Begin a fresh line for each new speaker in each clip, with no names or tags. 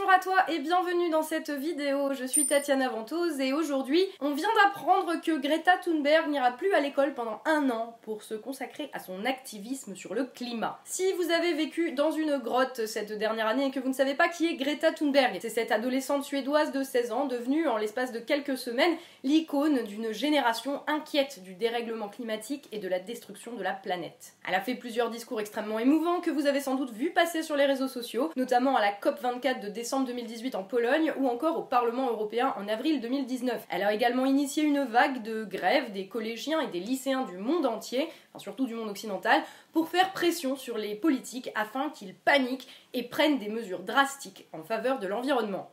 Bonjour à toi et bienvenue dans cette vidéo, je suis Tatiana Ventose et aujourd'hui on vient d'apprendre que Greta Thunberg n'ira plus à l'école pendant un an pour se consacrer à son activisme sur le climat. Si vous avez vécu dans une grotte cette dernière année et que vous ne savez pas qui est Greta Thunberg, c'est cette adolescente suédoise de 16 ans devenue en l'espace de quelques semaines l'icône d'une génération inquiète du dérèglement climatique et de la destruction de la planète. Elle a fait plusieurs discours extrêmement émouvants que vous avez sans doute vu passer sur les réseaux sociaux, notamment à la COP24 de décembre 2018 en Pologne ou encore au Parlement européen en avril 2019. Elle a également initié une vague de grève des collégiens et des lycéens du monde entier, enfin surtout du monde occidental, pour faire pression sur les politiques afin qu'ils paniquent et prennent des mesures drastiques en faveur de l'environnement.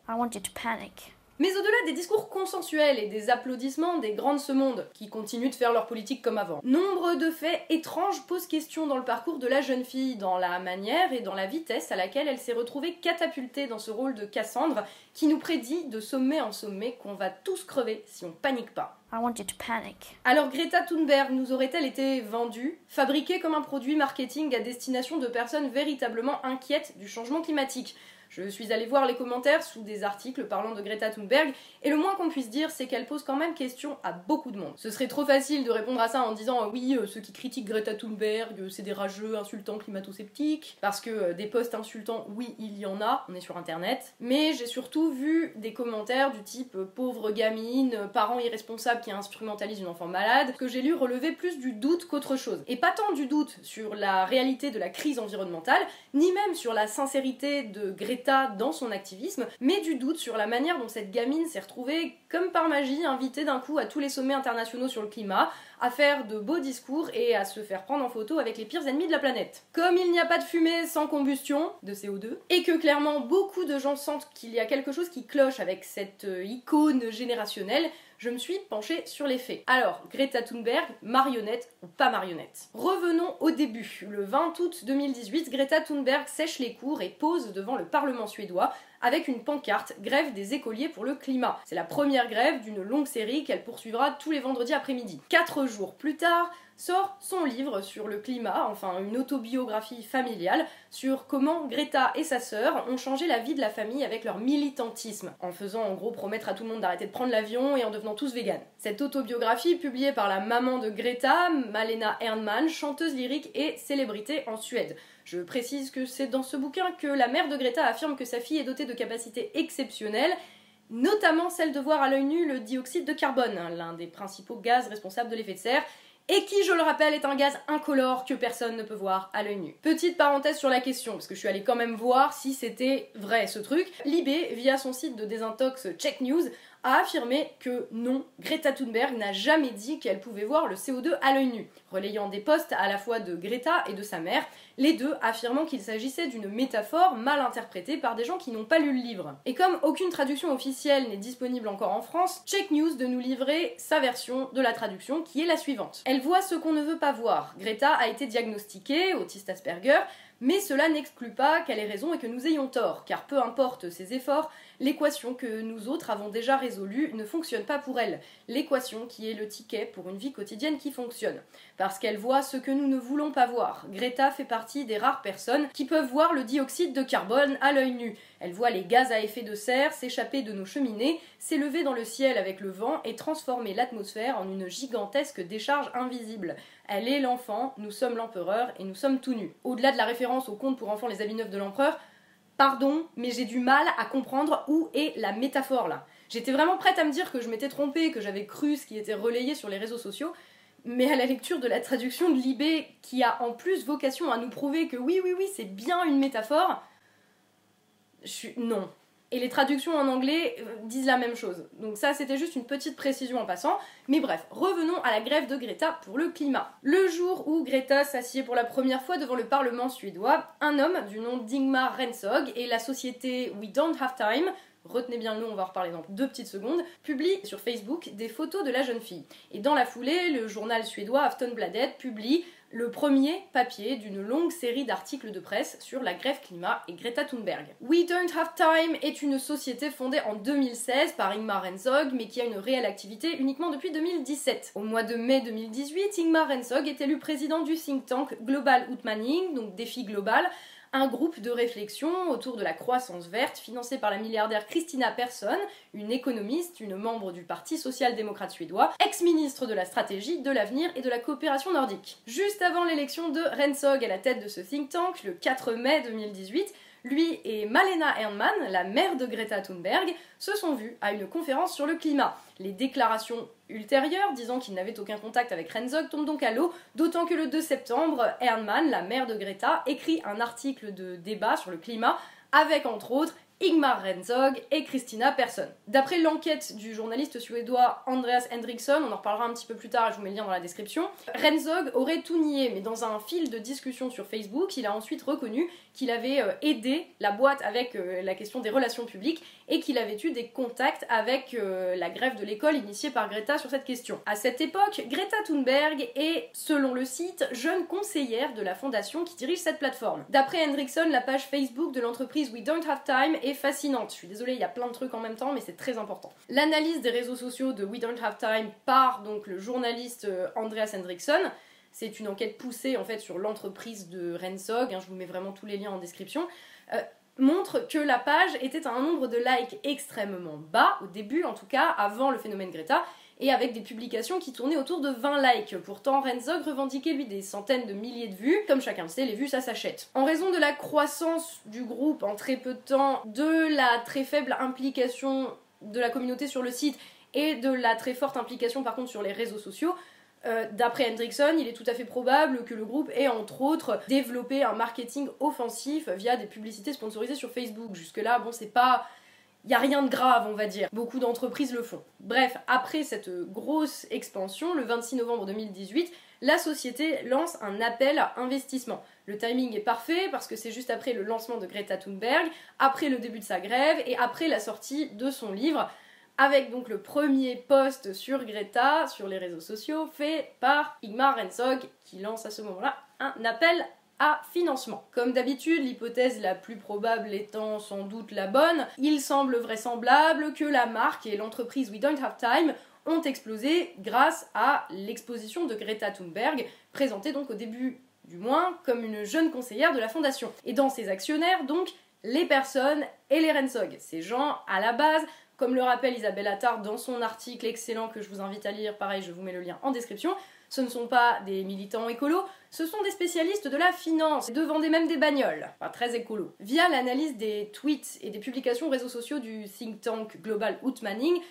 Mais au-delà des discours consensuels et des applaudissements des grandes ce monde, qui continuent de faire leur politique comme avant, nombre de faits étranges posent question dans le parcours de la jeune fille, dans la manière et dans la vitesse à laquelle elle s'est retrouvée catapultée dans ce rôle de Cassandre, qui nous prédit de sommet en sommet qu'on va tous crever si on panique pas.
I want you to panic.
Alors Greta Thunberg nous aurait-elle été vendue, fabriquée comme un produit marketing à destination de personnes véritablement inquiètes du changement climatique? Je suis allée voir les commentaires sous des articles parlant de Greta Thunberg, et le moins qu'on puisse dire, c'est qu'elle pose quand même question à beaucoup de monde. Ce serait trop facile de répondre à ça en disant euh, oui, euh, ceux qui critiquent Greta Thunberg, euh, c'est des rageux, insultants, climato-sceptiques, parce que des posts insultants, oui, il y en a, on est sur internet. Mais j'ai surtout vu des commentaires du type pauvre gamine, parent irresponsable qui instrumentalise une enfant malade, que j'ai lu relever plus du doute qu'autre chose. Et pas tant du doute sur la réalité de la crise environnementale, ni même sur la sincérité de Greta dans son activisme, mais du doute sur la manière dont cette gamine s'est retrouvée, comme par magie, invitée d'un coup à tous les sommets internationaux sur le climat, à faire de beaux discours et à se faire prendre en photo avec les pires ennemis de la planète. Comme il n'y a pas de fumée sans combustion, de CO2, et que clairement beaucoup de gens sentent qu'il y a quelque chose qui cloche avec cette euh, icône générationnelle, je me suis penchée sur les faits. Alors, Greta Thunberg, marionnette ou pas marionnette? Revenons au début. Le 20 août 2018, Greta Thunberg sèche les cours et pose devant le Parlement suédois avec une pancarte Grève des écoliers pour le climat. C'est la première grève d'une longue série qu'elle poursuivra tous les vendredis après-midi. Quatre jours plus tard, sort son livre sur le climat, enfin une autobiographie familiale, sur comment Greta et sa sœur ont changé la vie de la famille avec leur militantisme, en faisant en gros promettre à tout le monde d'arrêter de prendre l'avion et en devenant tous véganes. Cette autobiographie, publiée par la maman de Greta, Malena Ernman, chanteuse lyrique et célébrité en Suède. Je précise que c'est dans ce bouquin que la mère de Greta affirme que sa fille est dotée de capacités exceptionnelles notamment celle de voir à l'œil nu le dioxyde de carbone, l'un des principaux gaz responsables de l'effet de serre, et qui, je le rappelle, est un gaz incolore que personne ne peut voir à l'œil nu. Petite parenthèse sur la question, parce que je suis allée quand même voir si c'était vrai ce truc. Libé, via son site de désintox Check News, a affirmé que non, Greta Thunberg n'a jamais dit qu'elle pouvait voir le CO2 à l'œil nu, relayant des posts à la fois de Greta et de sa mère, les deux affirmant qu'il s'agissait d'une métaphore mal interprétée par des gens qui n'ont pas lu le livre. Et comme aucune traduction officielle n'est disponible encore en France, Check News de nous livrer sa version de la traduction qui est la suivante. Elle voit ce qu'on ne veut pas voir. Greta a été diagnostiquée, autiste Asperger, mais cela n'exclut pas qu'elle ait raison et que nous ayons tort, car peu importe ses efforts, l'équation que nous autres avons déjà résolue ne fonctionne pas pour elle. L'équation qui est le ticket pour une vie quotidienne qui fonctionne. Parce qu'elle voit ce que nous ne voulons pas voir. Greta fait partie des rares personnes qui peuvent voir le dioxyde de carbone à l'œil nu. Elle voit les gaz à effet de serre s'échapper de nos cheminées, s'élever dans le ciel avec le vent et transformer l'atmosphère en une gigantesque décharge invisible. Elle est l'enfant, nous sommes l'empereur et nous sommes tout nus. Au-delà de la référence au conte pour enfants Les habits neufs de l'empereur, pardon, mais j'ai du mal à comprendre où est la métaphore là. J'étais vraiment prête à me dire que je m'étais trompée, que j'avais cru ce qui était relayé sur les réseaux sociaux, mais à la lecture de la traduction de Libé, qui a en plus vocation à nous prouver que oui, oui, oui, c'est bien une métaphore, je suis. Non. Et les traductions en anglais euh, disent la même chose. Donc ça, c'était juste une petite précision en passant. Mais bref, revenons à la grève de Greta pour le climat. Le jour où Greta s'assied pour la première fois devant le Parlement suédois, un homme du nom d'Ingmar Rensog et la société We Don't Have Time retenez bien le nom, on va en reparler dans deux petites secondes, publie sur Facebook des photos de la jeune fille. Et dans la foulée, le journal suédois Aftonbladet publie le premier papier d'une longue série d'articles de presse sur la grève climat et Greta Thunberg. We Don't Have Time est une société fondée en 2016 par Ingmar Rensog, mais qui a une réelle activité uniquement depuis 2017. Au mois de mai 2018, Ingmar Rensog est élu président du think tank Global Outmaning, donc défi global, un groupe de réflexion autour de la croissance verte financé par la milliardaire Christina Persson, une économiste, une membre du Parti social-démocrate suédois, ex-ministre de la stratégie, de l'avenir et de la coopération nordique. Juste avant l'élection de Rensog à la tête de ce think tank, le 4 mai 2018, lui et Malena Ernman, la mère de Greta Thunberg, se sont vus à une conférence sur le climat. Les déclarations ultérieures disant qu'ils n'avaient aucun contact avec Renzog tombent donc à l'eau, d'autant que le 2 septembre, Ernman, la mère de Greta, écrit un article de débat sur le climat avec entre autres Igmar Renzog et Christina Persson. D'après l'enquête du journaliste suédois Andreas Hendriksson, on en reparlera un petit peu plus tard, je vous mets le lien dans la description, Renzog aurait tout nié, mais dans un fil de discussion sur Facebook, il a ensuite reconnu qu'il avait euh, aidé la boîte avec euh, la question des relations publiques et qu'il avait eu des contacts avec euh, la grève de l'école initiée par Greta sur cette question. À cette époque, Greta Thunberg est, selon le site, jeune conseillère de la fondation qui dirige cette plateforme. D'après Hendrickson, la page Facebook de l'entreprise We Don't Have Time fascinante. Je suis désolée, il y a plein de trucs en même temps, mais c'est très important. L'analyse des réseaux sociaux de We Don't Have Time par donc le journaliste Andreas Hendrickson c'est une enquête poussée en fait sur l'entreprise de Rensog, hein, je vous mets vraiment tous les liens en description. Euh, montre que la page était à un nombre de likes extrêmement bas, au début en tout cas, avant le phénomène Greta, et avec des publications qui tournaient autour de 20 likes. Pourtant, Renzog revendiquait lui des centaines de milliers de vues. Comme chacun le sait, les vues ça s'achète. En raison de la croissance du groupe en très peu de temps, de la très faible implication de la communauté sur le site et de la très forte implication par contre sur les réseaux sociaux, euh, d'après Hendrickson, il est tout à fait probable que le groupe ait entre autres développé un marketing offensif via des publicités sponsorisées sur Facebook. Jusque-là, bon, c'est pas. Il n'y a rien de grave, on va dire. Beaucoup d'entreprises le font. Bref, après cette grosse expansion, le 26 novembre 2018, la société lance un appel à investissement. Le timing est parfait parce que c'est juste après le lancement de Greta Thunberg, après le début de sa grève et après la sortie de son livre avec donc le premier post sur Greta sur les réseaux sociaux fait par Igmar Rensog qui lance à ce moment-là un appel à financement. Comme d'habitude, l'hypothèse la plus probable étant sans doute la bonne, il semble vraisemblable que la marque et l'entreprise We Don't Have Time ont explosé grâce à l'exposition de Greta Thunberg, présentée donc au début du mois comme une jeune conseillère de la fondation. Et dans ses actionnaires, donc, les personnes et les Rensog. Ces gens, à la base, comme le rappelle Isabelle Attard dans son article excellent que je vous invite à lire, pareil, je vous mets le lien en description, ce ne sont pas des militants écolos, ce sont des spécialistes de la finance, et de vendre même des bagnoles, pas très écolo. Via l'analyse des tweets et des publications réseaux sociaux du think tank Global Outmanning,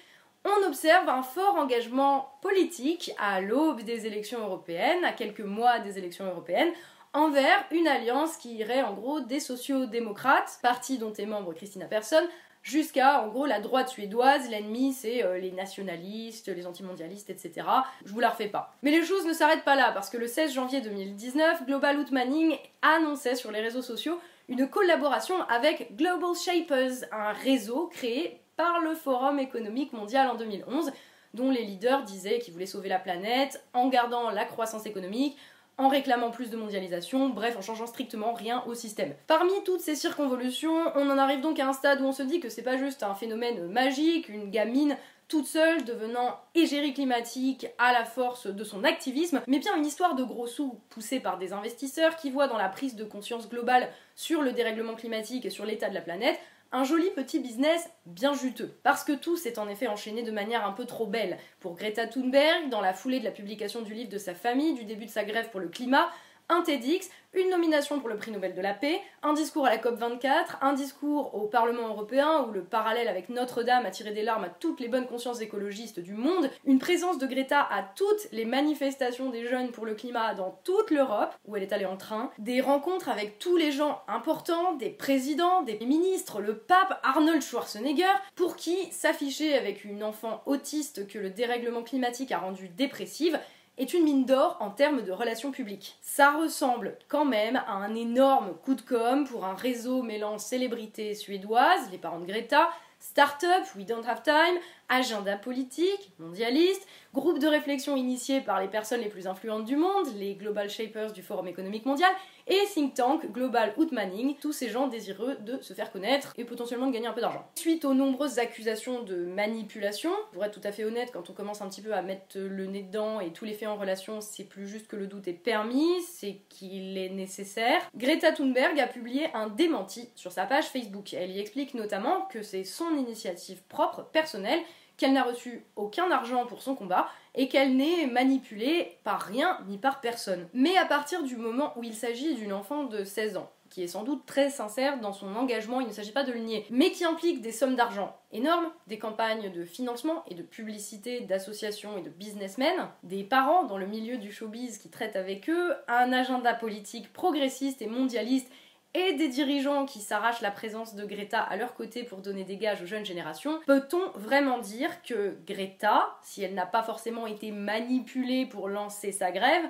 on observe un fort engagement politique à l'aube des élections européennes, à quelques mois des élections européennes, envers une alliance qui irait en gros des sociaux-démocrates, parti dont est membre Christina Persson, jusqu'à en gros la droite suédoise, l'ennemi c'est euh, les nationalistes, les antimondialistes, etc. Je vous la refais pas. Mais les choses ne s'arrêtent pas là, parce que le 16 janvier 2019, Global Outmanning annonçait sur les réseaux sociaux une collaboration avec Global Shapers, un réseau créé par le Forum économique mondial en 2011, dont les leaders disaient qu'ils voulaient sauver la planète en gardant la croissance économique, en réclamant plus de mondialisation, bref, en changeant strictement rien au système. Parmi toutes ces circonvolutions, on en arrive donc à un stade où on se dit que c'est pas juste un phénomène magique, une gamine toute seule devenant égérie climatique à la force de son activisme, mais bien une histoire de gros sous poussée par des investisseurs qui voient dans la prise de conscience globale sur le dérèglement climatique et sur l'état de la planète un joli petit business bien juteux. Parce que tout s'est en effet enchaîné de manière un peu trop belle. Pour Greta Thunberg, dans la foulée de la publication du livre de sa famille, du début de sa grève pour le climat, un TEDx, une nomination pour le prix Nobel de la paix, un discours à la COP24, un discours au Parlement européen où le parallèle avec Notre-Dame a tiré des larmes à toutes les bonnes consciences écologistes du monde, une présence de Greta à toutes les manifestations des jeunes pour le climat dans toute l'Europe, où elle est allée en train, des rencontres avec tous les gens importants, des présidents, des ministres, le pape Arnold Schwarzenegger, pour qui s'afficher avec une enfant autiste que le dérèglement climatique a rendue dépressive est une mine d'or en termes de relations publiques. Ça ressemble quand même à un énorme coup de com pour un réseau mêlant célébrités suédoises, les parents de Greta, start-up, We Don't Have Time, agenda politique, mondialiste, groupe de réflexion initié par les personnes les plus influentes du monde, les Global Shapers du Forum économique mondial, et think tank Global Outmanning, tous ces gens désireux de se faire connaître et potentiellement de gagner un peu d'argent. Suite aux nombreuses accusations de manipulation, pour être tout à fait honnête, quand on commence un petit peu à mettre le nez dedans et tous les faits en relation, c'est plus juste que le doute est permis, c'est qu'il est nécessaire. Greta Thunberg a publié un démenti sur sa page Facebook. Elle y explique notamment que c'est son initiative propre, personnelle, qu'elle n'a reçu aucun argent pour son combat et qu'elle n'est manipulée par rien ni par personne. Mais à partir du moment où il s'agit d'une enfant de 16 ans, qui est sans doute très sincère dans son engagement, il ne s'agit pas de le nier, mais qui implique des sommes d'argent énormes, des campagnes de financement et de publicité d'associations et de businessmen, des parents dans le milieu du showbiz qui traitent avec eux, un agenda politique progressiste et mondialiste et des dirigeants qui s'arrachent la présence de Greta à leur côté pour donner des gages aux jeunes générations, peut-on vraiment dire que Greta, si elle n'a pas forcément été manipulée pour lancer sa grève,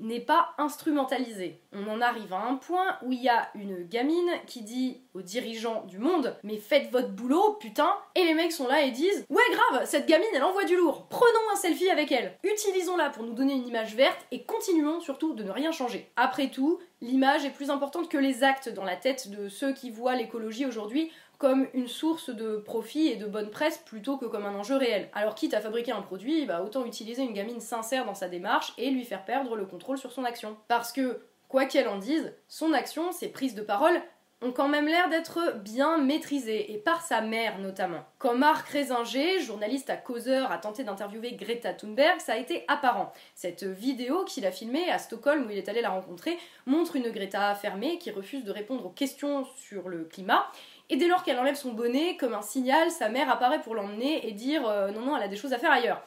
n'est pas instrumentalisée? On en arrive à un point où il y a une gamine qui dit aux dirigeants du monde Mais faites votre boulot, putain Et les mecs sont là et disent Ouais, grave, cette gamine elle envoie du lourd, prenons un selfie avec elle, utilisons-la pour nous donner une image verte et continuons surtout de ne rien changer. Après tout, l'image est plus importante que les actes dans la tête de ceux qui voient l'écologie aujourd'hui comme une source de profit et de bonne presse plutôt que comme un enjeu réel. Alors quitte à fabriquer un produit, bah autant utiliser une gamine sincère dans sa démarche et lui faire perdre le contrôle sur son action. Parce que, quoi qu'elle en dise, son action, ses prises de parole, ont quand même l'air d'être bien maîtrisées, et par sa mère notamment. Quand Marc Résinger, journaliste à Causeur, a tenté d'interviewer Greta Thunberg, ça a été apparent. Cette vidéo qu'il a filmée à Stockholm où il est allé la rencontrer montre une Greta fermée qui refuse de répondre aux questions sur le climat et dès lors qu'elle enlève son bonnet, comme un signal, sa mère apparaît pour l'emmener et dire euh, non, non, elle a des choses à faire ailleurs.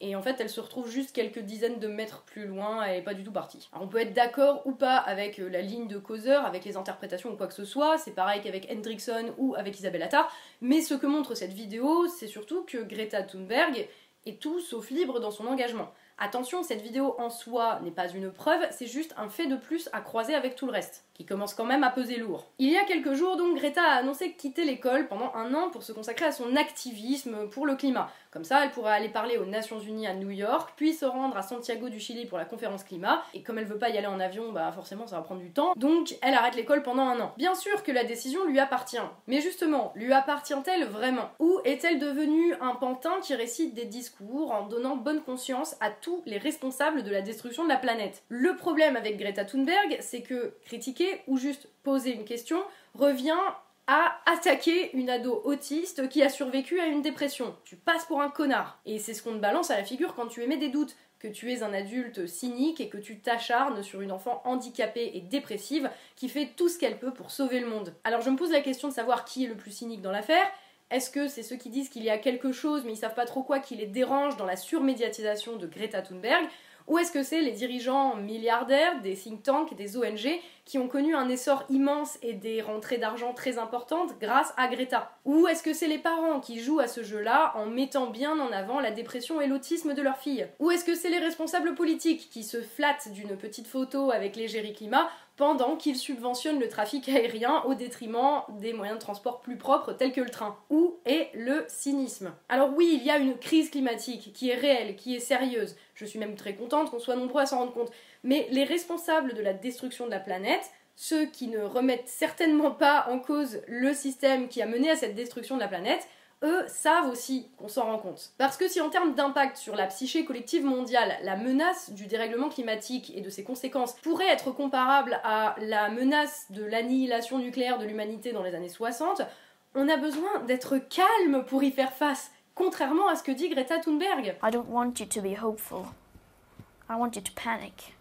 Et en fait, elle se retrouve juste quelques dizaines de mètres plus loin, elle est pas du tout partie. Alors on peut être d'accord ou pas avec euh, la ligne de causeur, avec les interprétations ou quoi que ce soit, c'est pareil qu'avec Hendrickson ou avec Isabelle Attard, mais ce que montre cette vidéo, c'est surtout que Greta Thunberg est tout sauf libre dans son engagement. Attention, cette vidéo en soi n'est pas une preuve, c'est juste un fait de plus à croiser avec tout le reste qui commence quand même à peser lourd. Il y a quelques jours donc Greta a annoncé quitter l'école pendant un an pour se consacrer à son activisme pour le climat. Comme ça, elle pourra aller parler aux Nations Unies à New York, puis se rendre à Santiago du Chili pour la conférence climat. Et comme elle veut pas y aller en avion, bah forcément ça va prendre du temps. Donc elle arrête l'école pendant un an. Bien sûr que la décision lui appartient. Mais justement, lui appartient-elle vraiment? Ou est-elle devenue un pantin qui récite des discours en donnant bonne conscience à tous les responsables de la destruction de la planète? Le problème avec Greta Thunberg, c'est que critiquer ou juste poser une question revient à attaquer une ado autiste qui a survécu à une dépression. Tu passes pour un connard. Et c'est ce qu'on te balance à la figure quand tu émets des doutes, que tu es un adulte cynique et que tu t'acharnes sur une enfant handicapée et dépressive qui fait tout ce qu'elle peut pour sauver le monde. Alors je me pose la question de savoir qui est le plus cynique dans l'affaire. Est-ce que c'est ceux qui disent qu'il y a quelque chose mais ils savent pas trop quoi qui les dérange dans la surmédiatisation de Greta Thunberg? Ou est-ce que c'est les dirigeants milliardaires des think tanks et des ONG qui ont connu un essor immense et des rentrées d'argent très importantes grâce à Greta? Ou est-ce que c'est les parents qui jouent à ce jeu-là en mettant bien en avant la dépression et l'autisme de leur fille Ou est-ce que c'est les responsables politiques qui se flattent d'une petite photo avec l'égérie climat pendant qu'ils subventionnent le trafic aérien au détriment des moyens de transport plus propres tels que le train. Où est le cynisme? Alors oui, il y a une crise climatique qui est réelle, qui est sérieuse. Je suis même très contente qu'on soit nombreux à s'en rendre compte. Mais les responsables de la destruction de la planète, ceux qui ne remettent certainement pas en cause le système qui a mené à cette destruction de la planète, eux savent aussi qu'on s'en rend compte. Parce que si en termes d'impact sur la psyché collective mondiale, la menace du dérèglement climatique et de ses conséquences pourrait être comparable à la menace de l'annihilation nucléaire de l'humanité dans les années 60, on a besoin d'être calme pour y faire face, contrairement à ce que dit Greta Thunberg.
I don't want you to be hopeful. I want you to panic.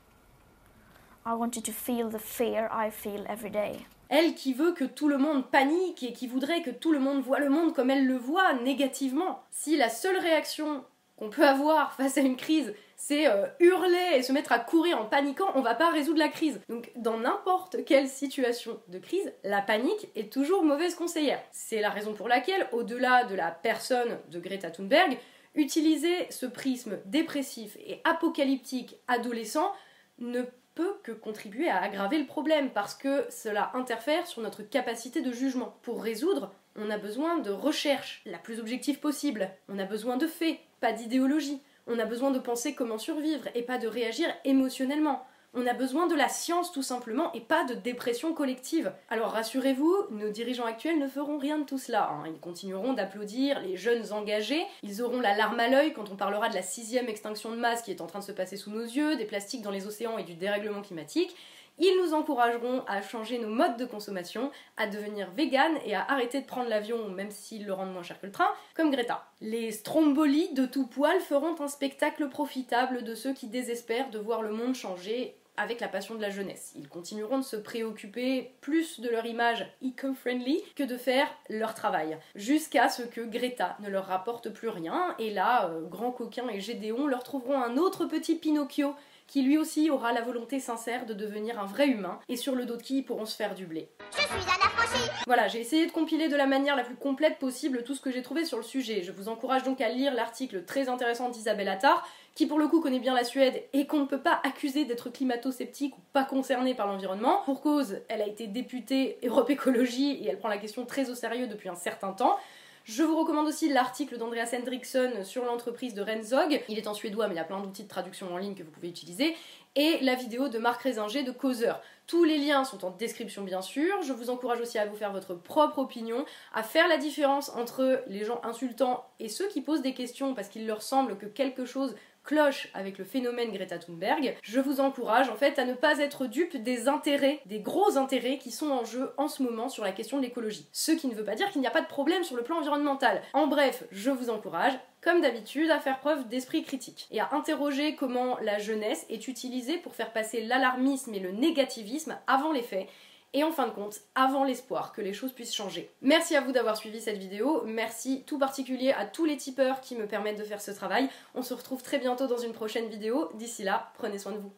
I want you to feel the fear I feel every day.
Elle qui veut que tout le monde panique et qui voudrait que tout le monde voit le monde comme elle le voit, négativement. Si la seule réaction qu'on peut avoir face à une crise, c'est euh, hurler et se mettre à courir en paniquant, on va pas résoudre la crise. Donc dans n'importe quelle situation de crise, la panique est toujours mauvaise conseillère. C'est la raison pour laquelle, au-delà de la personne de Greta Thunberg, utiliser ce prisme dépressif et apocalyptique adolescent ne peut que contribuer à aggraver le problème parce que cela interfère sur notre capacité de jugement. Pour résoudre, on a besoin de recherche la plus objective possible. On a besoin de faits, pas d'idéologie. On a besoin de penser comment survivre et pas de réagir émotionnellement. On a besoin de la science tout simplement et pas de dépression collective. Alors rassurez-vous, nos dirigeants actuels ne feront rien de tout cela. Hein. Ils continueront d'applaudir les jeunes engagés, ils auront la larme à l'œil quand on parlera de la sixième extinction de masse qui est en train de se passer sous nos yeux, des plastiques dans les océans et du dérèglement climatique. Ils nous encourageront à changer nos modes de consommation, à devenir vegan et à arrêter de prendre l'avion même s'ils le rendent moins cher que le train, comme Greta. Les strombolies de tout poil feront un spectacle profitable de ceux qui désespèrent de voir le monde changer avec la passion de la jeunesse. Ils continueront de se préoccuper plus de leur image eco-friendly que de faire leur travail, jusqu'à ce que Greta ne leur rapporte plus rien, et là, euh, Grand Coquin et Gédéon leur trouveront un autre petit Pinocchio qui lui aussi aura la volonté sincère de devenir un vrai humain, et sur le dos de qui ils pourront se faire du blé.
Je suis un affranchi
Voilà, j'ai essayé de compiler de la manière la plus complète possible tout ce que j'ai trouvé sur le sujet. Je vous encourage donc à lire l'article très intéressant d'Isabelle Attard, qui pour le coup connaît bien la Suède et qu'on ne peut pas accuser d'être climato-sceptique ou pas concernée par l'environnement. Pour cause, elle a été députée Europe Écologie et elle prend la question très au sérieux depuis un certain temps. Je vous recommande aussi l'article d'Andreas Hendrickson sur l'entreprise de Renzog. Il est en suédois, mais il y a plein d'outils de traduction en ligne que vous pouvez utiliser. Et la vidéo de Marc Résinger de Causeur. Tous les liens sont en description bien sûr. Je vous encourage aussi à vous faire votre propre opinion, à faire la différence entre les gens insultants et ceux qui posent des questions parce qu'il leur semble que quelque chose cloche avec le phénomène Greta Thunberg, je vous encourage en fait à ne pas être dupe des intérêts, des gros intérêts qui sont en jeu en ce moment sur la question de l'écologie. Ce qui ne veut pas dire qu'il n'y a pas de problème sur le plan environnemental. En bref, je vous encourage comme d'habitude, à faire preuve d'esprit critique et à interroger comment la jeunesse est utilisée pour faire passer l'alarmisme et le négativisme avant les faits et en fin de compte, avant l'espoir que les choses puissent changer. Merci à vous d'avoir suivi cette vidéo, merci tout particulier à tous les tipeurs qui me permettent de faire ce travail. On se retrouve très bientôt dans une prochaine vidéo, d'ici là, prenez soin de vous.